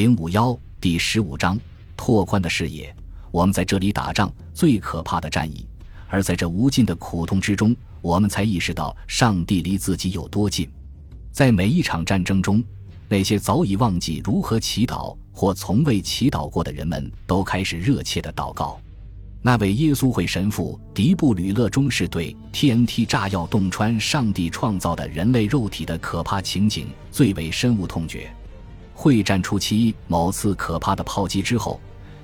零五幺第十五章拓宽的视野。我们在这里打仗，最可怕的战役。而在这无尽的苦痛之中，我们才意识到上帝离自己有多近。在每一场战争中，那些早已忘记如何祈祷或从未祈祷过的人们，都开始热切的祷告。那位耶稣会神父迪布吕勒中士对 TNT 炸药洞穿上帝创造的人类肉体的可怕情景最为深恶痛绝。会战初期某次可怕的炮击之后，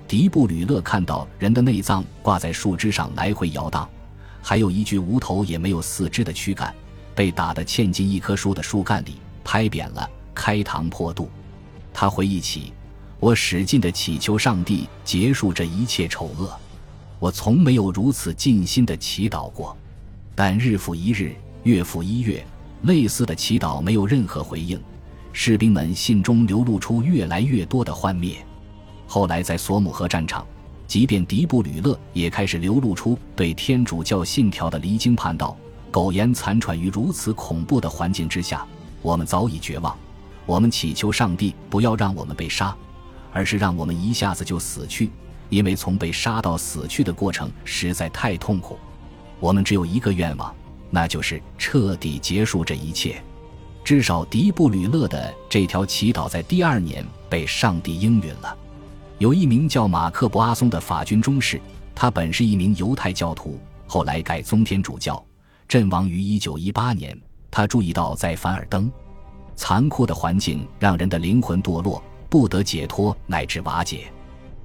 迪布吕勒看到人的内脏挂在树枝上来回摇荡，还有一具无头也没有四肢的躯干被打得嵌进一棵树的树干里，拍扁了，开膛破肚。他回忆起，我使劲地祈求上帝结束这一切丑恶，我从没有如此尽心地祈祷过。但日复一日，月复一月，类似的祈祷没有任何回应。士兵们信中流露出越来越多的幻灭。后来，在索姆河战场，即便迪布吕勒也开始流露出对天主教信条的离经叛道。苟延残喘于如此恐怖的环境之下，我们早已绝望。我们祈求上帝不要让我们被杀，而是让我们一下子就死去，因为从被杀到死去的过程实在太痛苦。我们只有一个愿望，那就是彻底结束这一切。至少，迪布吕勒的这条祈祷在第二年被上帝应允了。有一名叫马克·博阿松的法军中士，他本是一名犹太教徒，后来改宗天主教，阵亡于1918年。他注意到，在凡尔登，残酷的环境让人的灵魂堕落，不得解脱，乃至瓦解。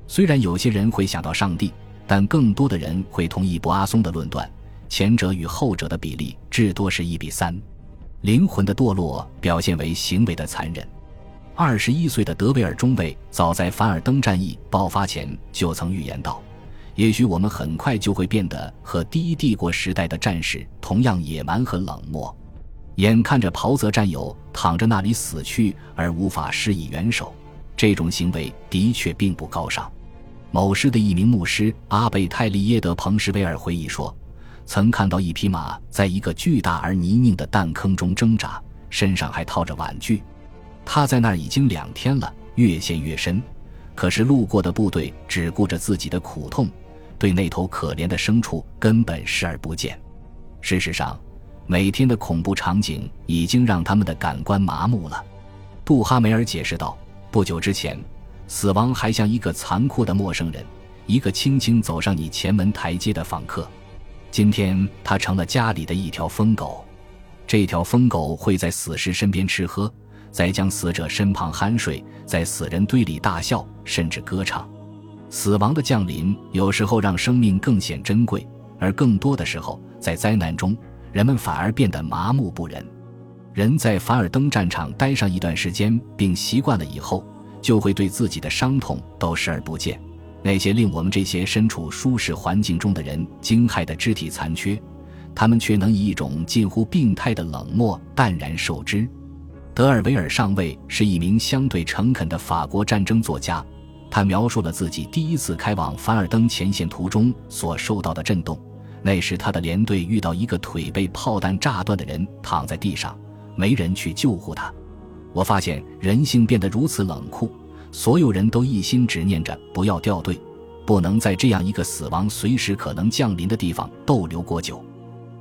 虽然有些人会想到上帝，但更多的人会同意博阿松的论断，前者与后者的比例至多是一比三。灵魂的堕落表现为行为的残忍。二十一岁的德维尔中尉早在凡尔登战役爆发前就曾预言道：“也许我们很快就会变得和第一帝国时代的战士同样野蛮和冷漠。”眼看着袍泽战友躺着那里死去而无法施以援手，这种行为的确并不高尚。某师的一名牧师阿贝泰利耶德彭什维尔回忆说。曾看到一匹马在一个巨大而泥泞的弹坑中挣扎，身上还套着玩具。他在那儿已经两天了，越陷越深。可是路过的部队只顾着自己的苦痛，对那头可怜的牲畜根本视而不见。事实上，每天的恐怖场景已经让他们的感官麻木了。杜哈梅尔解释道：“不久之前，死亡还像一个残酷的陌生人，一个轻轻走上你前门台阶的访客。”今天，他成了家里的一条疯狗。这条疯狗会在死尸身边吃喝，在将死者身旁酣睡，在死人堆里大笑，甚至歌唱。死亡的降临有时候让生命更显珍贵，而更多的时候，在灾难中，人们反而变得麻木不仁。人在凡尔登战场待上一段时间，并习惯了以后，就会对自己的伤痛都视而不见。那些令我们这些身处舒适环境中的人惊骇的肢体残缺，他们却能以一种近乎病态的冷漠淡然受之。德尔维尔上尉是一名相对诚恳的法国战争作家，他描述了自己第一次开往凡尔登前线途中所受到的震动。那时，他的连队遇到一个腿被炮弹炸断的人躺在地上，没人去救护他。我发现人性变得如此冷酷。所有人都一心执念着不要掉队，不能在这样一个死亡随时可能降临的地方逗留过久。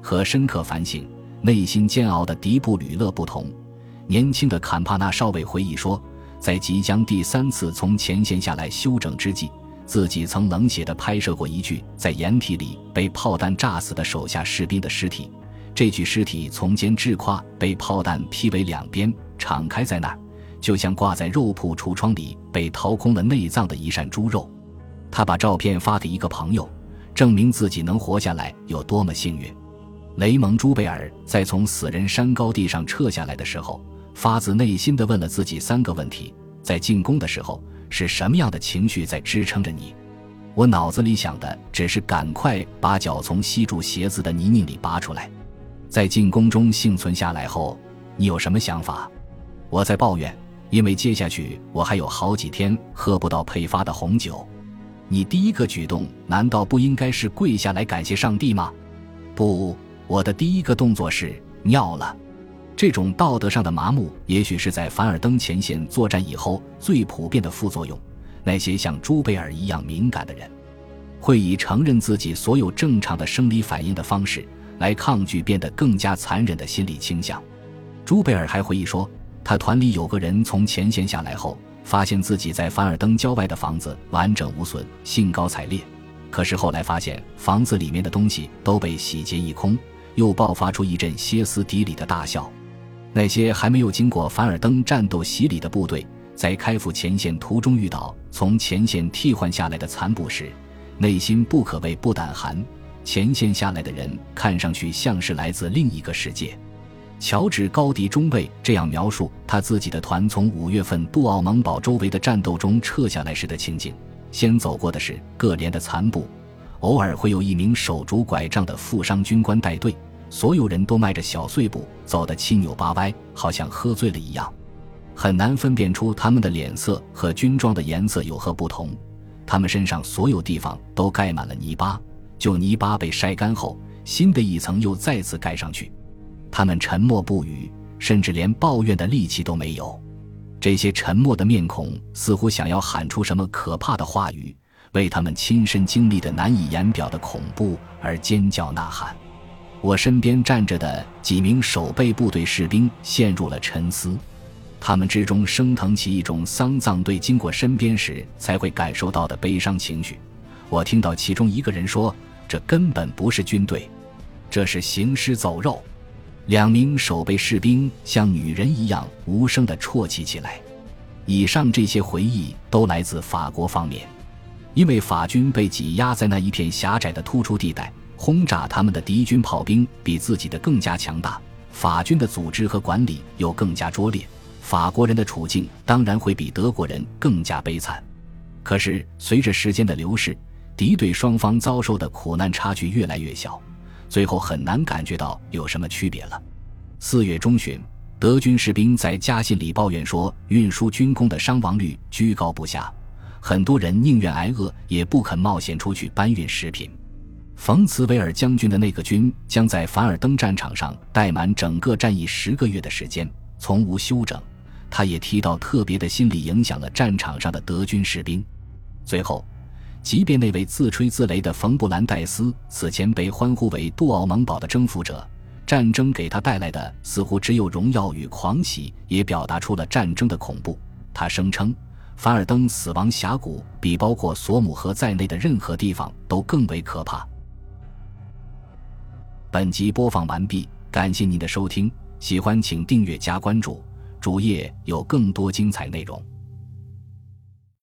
和深刻反省、内心煎熬的迪布吕勒不同，年轻的坎帕纳少尉回忆说，在即将第三次从前线下来休整之际，自己曾冷血地拍摄过一具在掩体里被炮弹炸死的手下士兵的尸体。这具尸体从肩至胯被炮弹劈为两边，敞开在那儿。就像挂在肉铺橱窗里被掏空了内脏的一扇猪肉，他把照片发给一个朋友，证明自己能活下来有多么幸运。雷蒙·朱贝尔在从死人山高地上撤下来的时候，发自内心地问了自己三个问题：在进攻的时候，是什么样的情绪在支撑着你？我脑子里想的只是赶快把脚从吸住鞋子的泥泞里拔出来。在进攻中幸存下来后，你有什么想法？我在抱怨。因为接下去我还有好几天喝不到配发的红酒，你第一个举动难道不应该是跪下来感谢上帝吗？不，我的第一个动作是尿了。这种道德上的麻木，也许是在凡尔登前线作战以后最普遍的副作用。那些像朱贝尔一样敏感的人，会以承认自己所有正常的生理反应的方式来抗拒变得更加残忍的心理倾向。朱贝尔还回忆说，他团里有个人从前线下来后，发现自己在凡尔登郊外的房子完整无损，兴高采烈。可是后来发现房子里面的东西都被洗劫一空，又爆发出一阵歇斯底里的大笑。那些还没有经过凡尔登战斗洗礼的部队，在开赴前线途中遇到从前线替换下来的残部时，内心不可谓不胆寒。前线下来的人看上去像是来自另一个世界。乔治·高迪中尉这样描述他自己的团从五月份杜奥蒙堡周围的战斗中撤下来时的情景：先走过的是各连的残部，偶尔会有一名手拄拐杖的负伤军官带队。所有人都迈着小碎步，走得七扭八歪，好像喝醉了一样，很难分辨出他们的脸色和军装的颜色有何不同。他们身上所有地方都盖满了泥巴，就泥巴被晒干后，新的一层又再次盖上去。他们沉默不语，甚至连抱怨的力气都没有。这些沉默的面孔似乎想要喊出什么可怕的话语，为他们亲身经历的难以言表的恐怖而尖叫呐喊。我身边站着的几名守备部队士兵陷入了沉思，他们之中升腾起一种丧葬队经过身边时才会感受到的悲伤情绪。我听到其中一个人说：“这根本不是军队，这是行尸走肉。”两名守备士兵像女人一样无声地啜泣起来。以上这些回忆都来自法国方面，因为法军被挤压在那一片狭窄的突出地带。轰炸他们的敌军炮兵比自己的更加强大，法军的组织和管理又更加拙劣，法国人的处境当然会比德国人更加悲惨。可是随着时间的流逝，敌对双方遭受的苦难差距越来越小，最后很难感觉到有什么区别了。四月中旬，德军士兵在家信里抱怨说，运输军工的伤亡率居高不下，很多人宁愿挨饿也不肯冒险出去搬运食品。冯茨维尔将军的那个军将在凡尔登战场上待满整个战役十个月的时间，从无休整。他也提到，特别的心理影响了战场上的德军士兵。最后，即便那位自吹自擂的冯布兰戴斯此前被欢呼为杜奥蒙堡的征服者，战争给他带来的似乎只有荣耀与狂喜，也表达出了战争的恐怖。他声称，凡尔登死亡峡谷比包括索姆河在内的任何地方都更为可怕。本集播放完毕，感谢您的收听，喜欢请订阅加关注，主页有更多精彩内容。